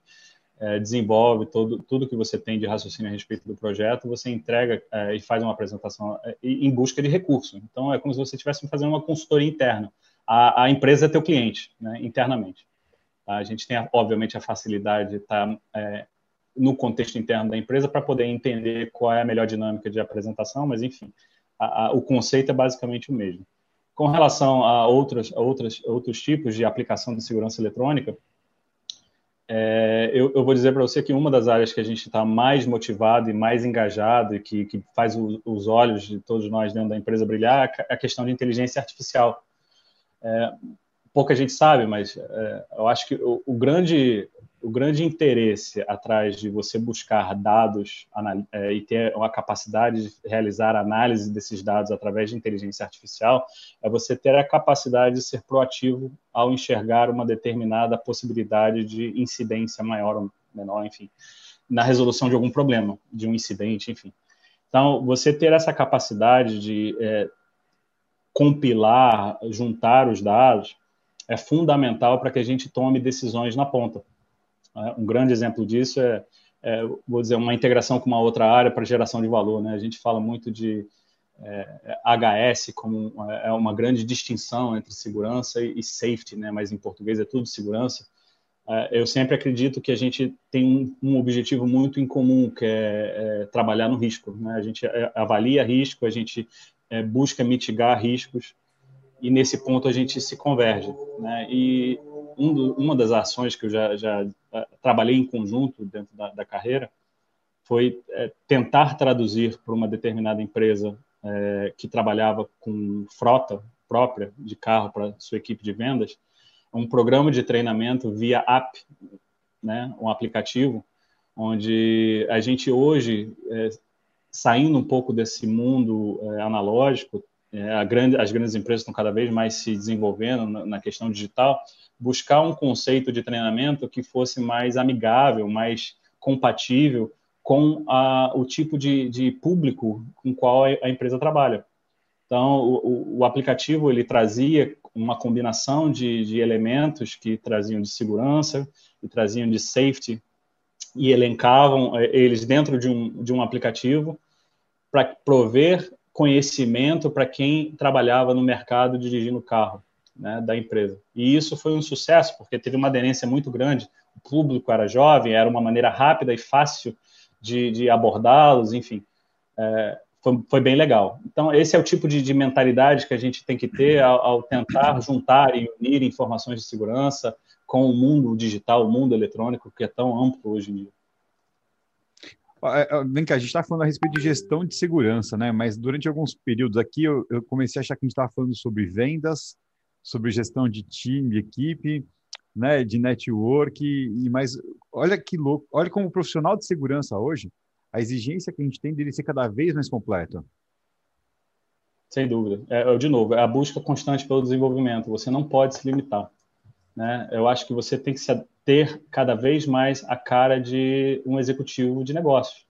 é, desenvolve todo, tudo que você tem de raciocínio a respeito do projeto, você entrega é, e faz uma apresentação é, em busca de recurso. Então, é como se você estivesse fazendo uma consultoria interna. A, a empresa é teu cliente, né, internamente. Tá? A gente tem, obviamente, a facilidade de estar é, no contexto interno da empresa para poder entender qual é a melhor dinâmica de apresentação, mas, enfim, a, a, o conceito é basicamente o mesmo. Com relação a outros, a outros, tipos de aplicação de segurança eletrônica, é, eu, eu, vou dizer para você que uma das áreas que a gente está mais motivado e mais engajado e que, que faz o, os olhos de todos nós dentro da empresa brilhar é a questão de inteligência artificial. É, pouca gente sabe, mas é, eu acho que o, o, grande, o grande interesse atrás de você buscar dados é, e ter uma capacidade de realizar análise desses dados através de inteligência artificial é você ter a capacidade de ser proativo ao enxergar uma determinada possibilidade de incidência maior ou menor, enfim, na resolução de algum problema, de um incidente, enfim. Então, você ter essa capacidade de é, compilar, juntar os dados, é fundamental para que a gente tome decisões na ponta. Né? Um grande exemplo disso é, é, vou dizer, uma integração com uma outra área para geração de valor. Né? A gente fala muito de é, HS como é uma grande distinção entre segurança e, e safety, né? mas em português é tudo segurança. É, eu sempre acredito que a gente tem um, um objetivo muito em comum, que é, é, trabalhar no risco. Né? A gente é, avalia risco, a gente busca mitigar riscos, e nesse ponto a gente se converge. Né? E um do, uma das ações que eu já, já uh, trabalhei em conjunto dentro da, da carreira foi é, tentar traduzir para uma determinada empresa é, que trabalhava com frota própria de carro para sua equipe de vendas, um programa de treinamento via app, né, um aplicativo, onde a gente hoje, é, saindo um pouco desse mundo é, analógico, é, grande, as grandes empresas estão cada vez mais se desenvolvendo na, na questão digital, buscar um conceito de treinamento que fosse mais amigável, mais compatível com a, o tipo de, de, público com qual a empresa trabalha. Então, o, o aplicativo ele trazia uma combinação de, de, elementos que traziam de segurança e traziam de safety e elencavam é, eles dentro de um, de um aplicativo para prover conhecimento para quem trabalhava no mercado dirigindo carro né, da empresa. E isso foi um sucesso, porque teve uma aderência muito grande. O público era jovem, era uma maneira rápida e fácil de, de abordá-los, enfim. É, foi, foi, bem legal. Então, esse é o tipo de, de mentalidade que a gente tem que ter ao, ao, tentar juntar e unir informações de segurança com o mundo digital, o mundo eletrônico, que é tão amplo hoje em dia. É, vem cá, a gente está falando a respeito de gestão de segurança, né? Mas durante alguns períodos aqui eu, eu comecei a achar que a gente estava falando sobre vendas, sobre gestão de time, equipe, né, de network, e mais olha que louco, olha como profissional de segurança hoje, a exigência que a gente tem dele ser cada vez mais completo. Sem dúvida. É, de novo, é a busca constante pelo desenvolvimento. Você não pode se limitar. Né? Eu acho que você tem que ter cada vez mais a cara de um executivo de negócios,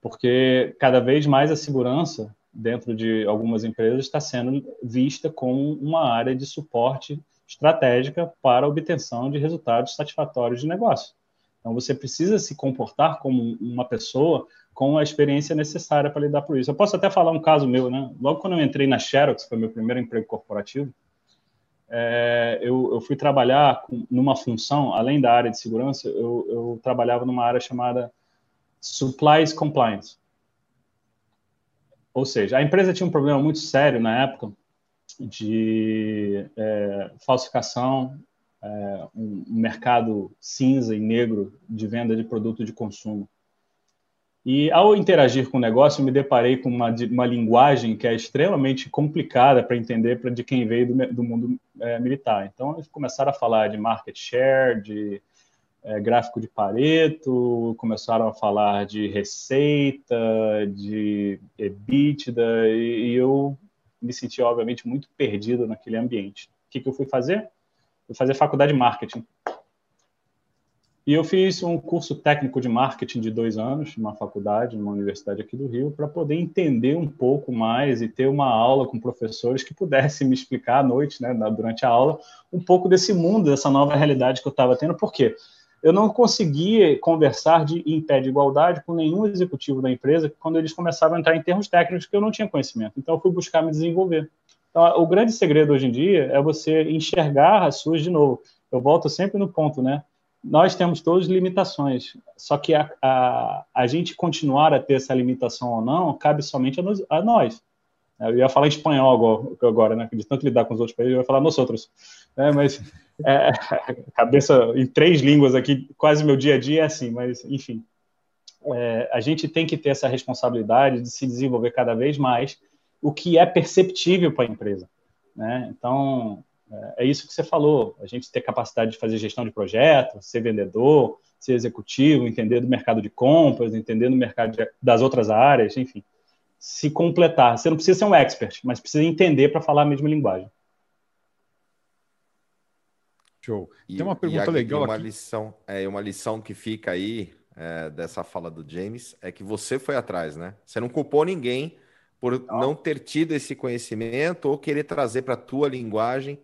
porque cada vez mais a segurança dentro de algumas empresas está sendo vista como uma área de suporte estratégica para a obtenção de resultados satisfatórios de negócio. Então, você precisa se comportar como uma pessoa com a experiência necessária para lidar com isso. Eu posso até falar um caso meu, né? Logo quando eu entrei na Xerox, foi meu primeiro emprego corporativo, é, eu, eu, fui trabalhar com, numa função, além da área de segurança, eu, eu trabalhava numa área chamada Supplies Compliance. Ou seja, a empresa tinha um problema muito sério na época de é, falsificação, é, um mercado cinza e negro de venda de produto de consumo. E ao interagir com o negócio, me deparei com uma, uma linguagem que é extremamente complicada para entender para de quem veio do, do mundo é, militar. Então, eles começaram a falar de market share, de é, gráfico de Pareto, começaram a falar de receita, de EBITDA, e, e eu me senti, obviamente, muito perdido naquele ambiente. O que, que eu fui fazer? Fui fazer faculdade de marketing. E eu fiz um curso técnico de marketing de dois anos, numa faculdade, numa universidade aqui do Rio, para poder entender um pouco mais e ter uma aula com professores que pudessem me explicar à noite, né, durante a aula, um pouco desse mundo, dessa nova realidade que eu estava tendo. Por quê? eu não conseguia conversar de, em pé de igualdade com nenhum executivo da empresa quando eles começavam a entrar em termos técnicos que eu não tinha conhecimento. Então, eu fui buscar me desenvolver. Então, o grande segredo hoje em dia é você enxergar as suas de novo. Eu volto sempre no ponto, né? Nós temos todas limitações, só que a, a, a gente continuar a ter essa limitação ou não cabe somente a, a nós. Eu ia falar em espanhol agora, né? De tanto lidar com os outros países, eu ia falar nós outros. É, mas é, [laughs] cabeça em três línguas aqui, quase meu dia a dia é assim, mas enfim. É, a gente tem que ter essa responsabilidade de se desenvolver cada vez mais, o que é perceptível para a empresa. Né? Então, É, é isso que você falou, a gente ter capacidade de fazer gestão de projeto, ser vendedor, ser executivo, entender do mercado de compras, entender do mercado de, das outras áreas, enfim. Se completar. Você não precisa ser um expert, mas precisa entender para falar a mesma linguagem. Show. E, Tem uma pergunta legal uma aqui. Lição, é, uma lição que fica aí é, dessa fala do James é que você foi atrás, né? Você não culpou ninguém por não, não ter tido esse conhecimento ou querer trazer para a tua linguagem.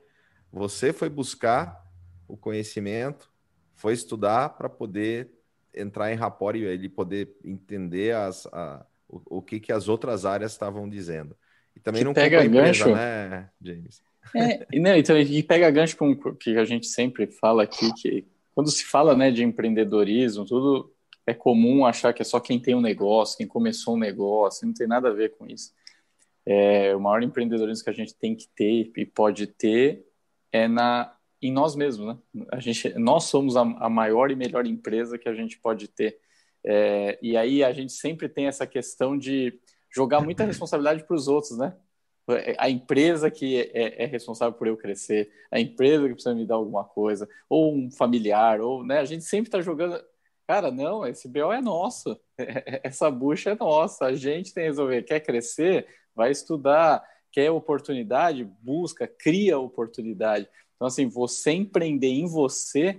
Você foi buscar o conhecimento, foi estudar para poder entrar em rapport e ele poder entender as, a, o, o que, que as outras áreas estavam dizendo. E também que não pega empresa, gancho, né, James? É, e, não, então, e pega gancho com o que a gente sempre fala aqui, que quando se fala né, de empreendedorismo, tudo é comum achar que é só quem tem um negócio, quem começou um negócio, não tem nada a ver com isso. É, o maior empreendedorismo que a gente tem que ter e pode ter é na em nós mesmos, né? A gente, nós somos a, a maior e melhor empresa que a gente pode ter. É, e aí a gente sempre tem essa questão de jogar muita [laughs] responsabilidade para os outros, né? A empresa que é, é, responsável por eu crescer, a empresa que precisa me dar alguma coisa, ou um familiar, ou, né? A gente sempre está jogando. Cara, não, esse BO é nosso, [laughs] essa bucha é nossa, a gente tem que resolver. Quer crescer? Vai estudar. Quer oportunidade? Busca, cria oportunidade. Então, assim, você empreender em você,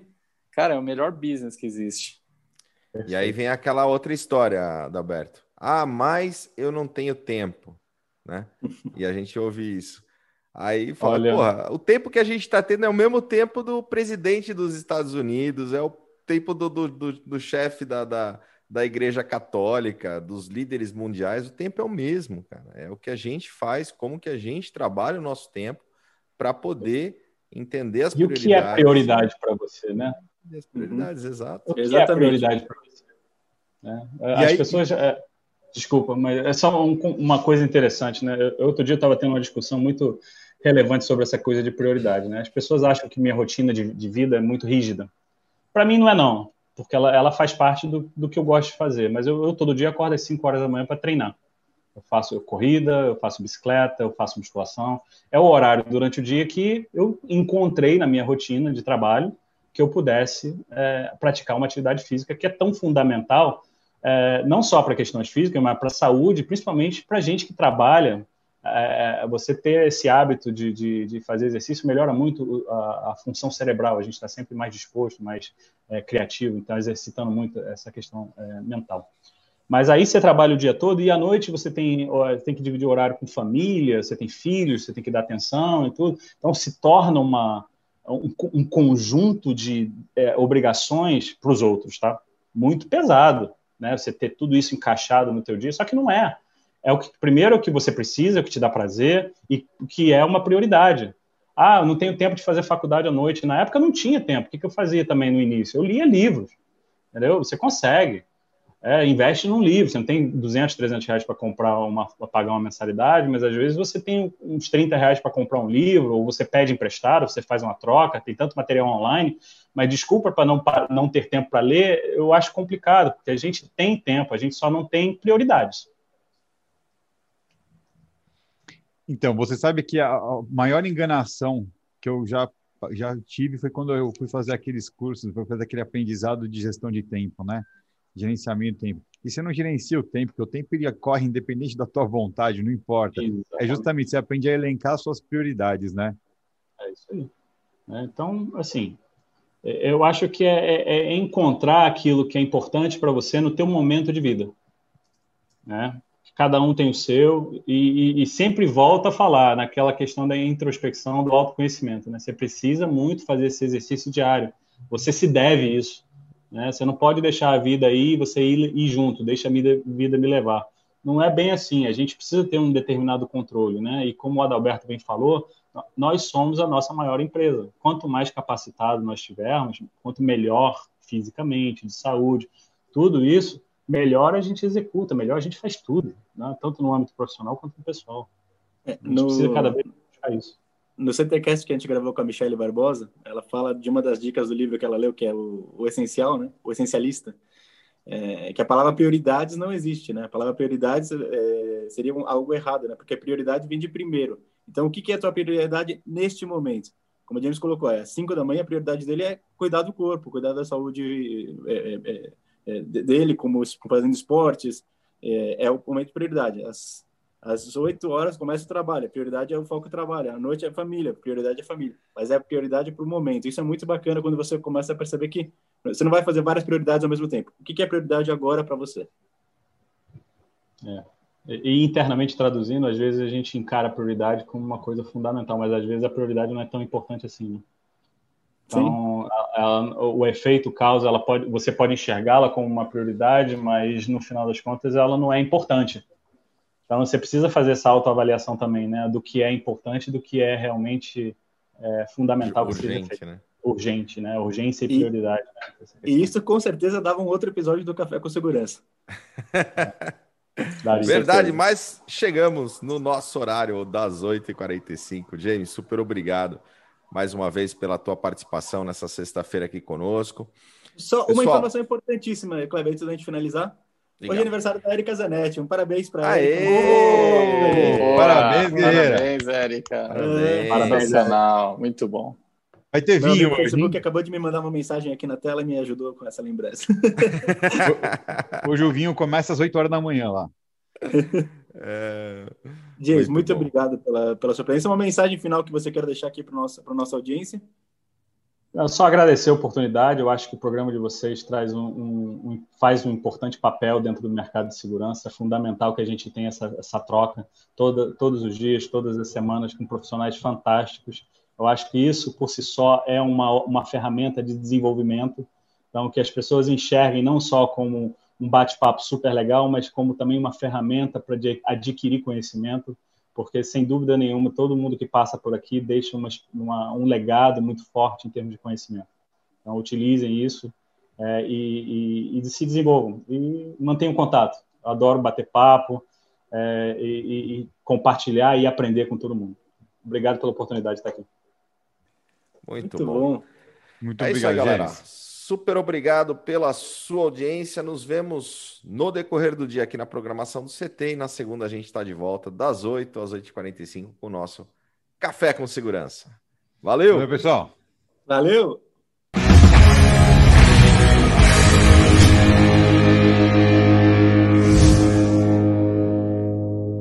cara, é o melhor business que existe. E aí vem aquela outra história, Adalberto. Ah, mas eu não tenho tempo, né? E a gente ouve isso. Aí fala, Olha... porra, o tempo que a gente está tendo é o mesmo tempo do presidente dos Estados Unidos, é o tempo do, do, do, do chefe da, da, da Igreja Católica, dos líderes mundiais, o tempo é o mesmo, cara. É o que a gente faz, como que a gente trabalha o nosso tempo para poder entender as e prioridades. E o que é prioridade para você, né? as prioridades, uhum. exato. O que Exatamente. é prioridade para você? Né? As aí... pessoas. É, desculpa, mas é só um, uma coisa interessante, né? Eu, outro dia eu estava tendo uma discussão muito relevante sobre essa coisa de prioridade, né? As pessoas acham que minha rotina de, de vida é muito rígida. Para mim não é não, porque ela, ela faz parte do, do que eu gosto de fazer. Mas eu, eu todo dia acordo às 5 horas da manhã para treinar. Eu faço corrida, eu faço bicicleta, eu faço musculação. É o horário durante o dia que eu encontrei na minha rotina de trabalho que eu pudesse é, praticar uma atividade física que é tão fundamental, é, não só para questões físicas, mas para a saúde, principalmente para gente que trabalha. É, você ter esse hábito de, de, de, fazer exercício melhora muito a, a função cerebral. A gente está sempre mais disposto, mais é, criativo, então exercitando muito essa questão é, mental. Mas aí você trabalha o dia todo e à noite você tem, tem que dividir o horário com família, você tem filhos, você tem que dar atenção e tudo. Então se torna uma, um, um conjunto de é, obrigações para os outros, tá? Muito pesado, né? Você ter tudo isso encaixado no teu dia, só que não é. É o que primeiro é o que você precisa, é o que te dá prazer e o que é uma prioridade. Ah, não tenho tempo de fazer faculdade à noite. Na época não tinha tempo. O que, que eu fazia também no início? Eu lia livros, entendeu? Você consegue. É, investe num livro, você não tem 200, 300 reais para comprar uma, pra pagar uma mensalidade, mas às vezes você tem uns 30 reais para comprar um livro, ou você pede emprestado, você faz uma troca, tem tanto material online, mas desculpa para não, não ter tempo para ler, eu acho complicado, porque a gente tem tempo, a gente só não tem prioridades. Então, você sabe que a maior enganação que eu já, já tive foi quando eu fui fazer aqueles cursos, fui fazer aquele aprendizado de gestão de tempo, né? gerenciamento do tempo. E você não gerencia o tempo, porque o tempo ele corre independente da tua vontade, não importa. Exatamente. É justamente, você aprende a elencar suas prioridades, né? É isso aí. É, então, assim, é, eu acho que é, é, é encontrar aquilo que é importante para você no teu momento de vida. Né? Cada um tem o seu e, e, e, sempre volta a falar naquela questão da introspecção, do autoconhecimento. Né? Você precisa muito fazer esse exercício diário. Você se deve isso. Né? Você não pode deixar a vida aí e você ir, ir junto, deixa a vida, vida me levar. Não é bem assim, a gente precisa ter um determinado controle, né? E como o Adalberto bem falou, nós somos a nossa maior empresa. Quanto mais capacitado nós tivermos, quanto melhor fisicamente, de saúde, tudo isso, melhor a gente executa, melhor a gente faz tudo, né? tanto no âmbito profissional quanto no pessoal. É, a gente no... precisa cada vez buscar isso no CTCast que a gente gravou com a Michelle Barbosa, ela fala de uma das dicas do livro que ela leu, que é o, o essencial, né? O essencialista. É, que a palavra prioridades não existe, né? A palavra prioridades é, seria algo errado, né? Porque a prioridade vem de primeiro. Então, o que, que é a tua prioridade neste momento? como o James colocou, é 5 da manhã, a prioridade dele é cuidar do corpo, cuidar da saúde é, é, é, é dele, como fazendo esportes, é, é, o momento de prioridade. Às, às 8 horas começa o trabalho, a prioridade é o foco do trabalho, à noite é a família, a prioridade é a família, mas é a prioridade para o momento. Isso é muito bacana quando você começa a perceber que você não vai fazer várias prioridades ao mesmo tempo. O que é prioridade agora para você? É. E internamente traduzindo, às vezes a gente encara a prioridade como uma coisa fundamental, mas às vezes a prioridade não é tão importante assim. Né? Então, ela, o efeito causa, ela pode, você pode enxergá-la como uma prioridade, mas no final das contas ela não é importante. Então você precisa fazer essa autoavaliação também, né, do que é importante, do que é realmente é, fundamental urgente, né? Urgente, né? Urgência e prioridade. Né? E isso com certeza dava um outro episódio do Café com Segurança. [laughs] Verdade, mas chegamos no nosso horário das 8h45. James, super obrigado mais uma vez pela tua participação nessa sexta-feira aqui conosco. Só Pessoal, uma informação importantíssima, Cleber, antes da gente finalizar. Legal. Hoje é aniversário da Erika Zanetti. Um parabéns para ela. Parabéns, guerreira. Parabéns, Erika. Parabéns. Parabéns, Muito bom. Vai ter Meu vinho. O Facebook hein? acabou de me mandar uma mensagem aqui na tela e me ajudou com essa lembrança. [laughs] Hoje o vinho começa às 8 horas da manhã lá. [laughs] É... James, muito, muito obrigado pela, pela sua presença. Uma mensagem final que você quer deixar aqui para a nossa, nossa audiência? Eu só agradecer a oportunidade. Eu acho que o programa de vocês traz um, um, um, faz um importante papel dentro do mercado de segurança. É fundamental que a gente tenha essa, essa troca toda, todos os dias, todas as semanas, com profissionais fantásticos. Eu acho que isso, por si só, é uma, uma ferramenta de desenvolvimento. Então, que as pessoas enxerguem não só como um bate-papo super legal, mas como também uma ferramenta para adquirir conhecimento, porque sem dúvida nenhuma todo mundo que passa por aqui deixa uma, uma, um legado muito forte em termos de conhecimento. Então utilizem isso é, e, e, e, se desenvolvam e mantenham contato. Eu adoro bater papo é, e, e, compartilhar e aprender com todo mundo. Obrigado pela oportunidade de estar aqui. Muito, muito bom. bom. Muito é obrigado, aí, galera. Super obrigado pela sua audiência. Nos vemos no decorrer do dia aqui na programação do CT. E na segunda a gente está de volta, das 8 às 8h45, com o nosso Café com Segurança. Valeu! Valeu, pessoal! Valeu!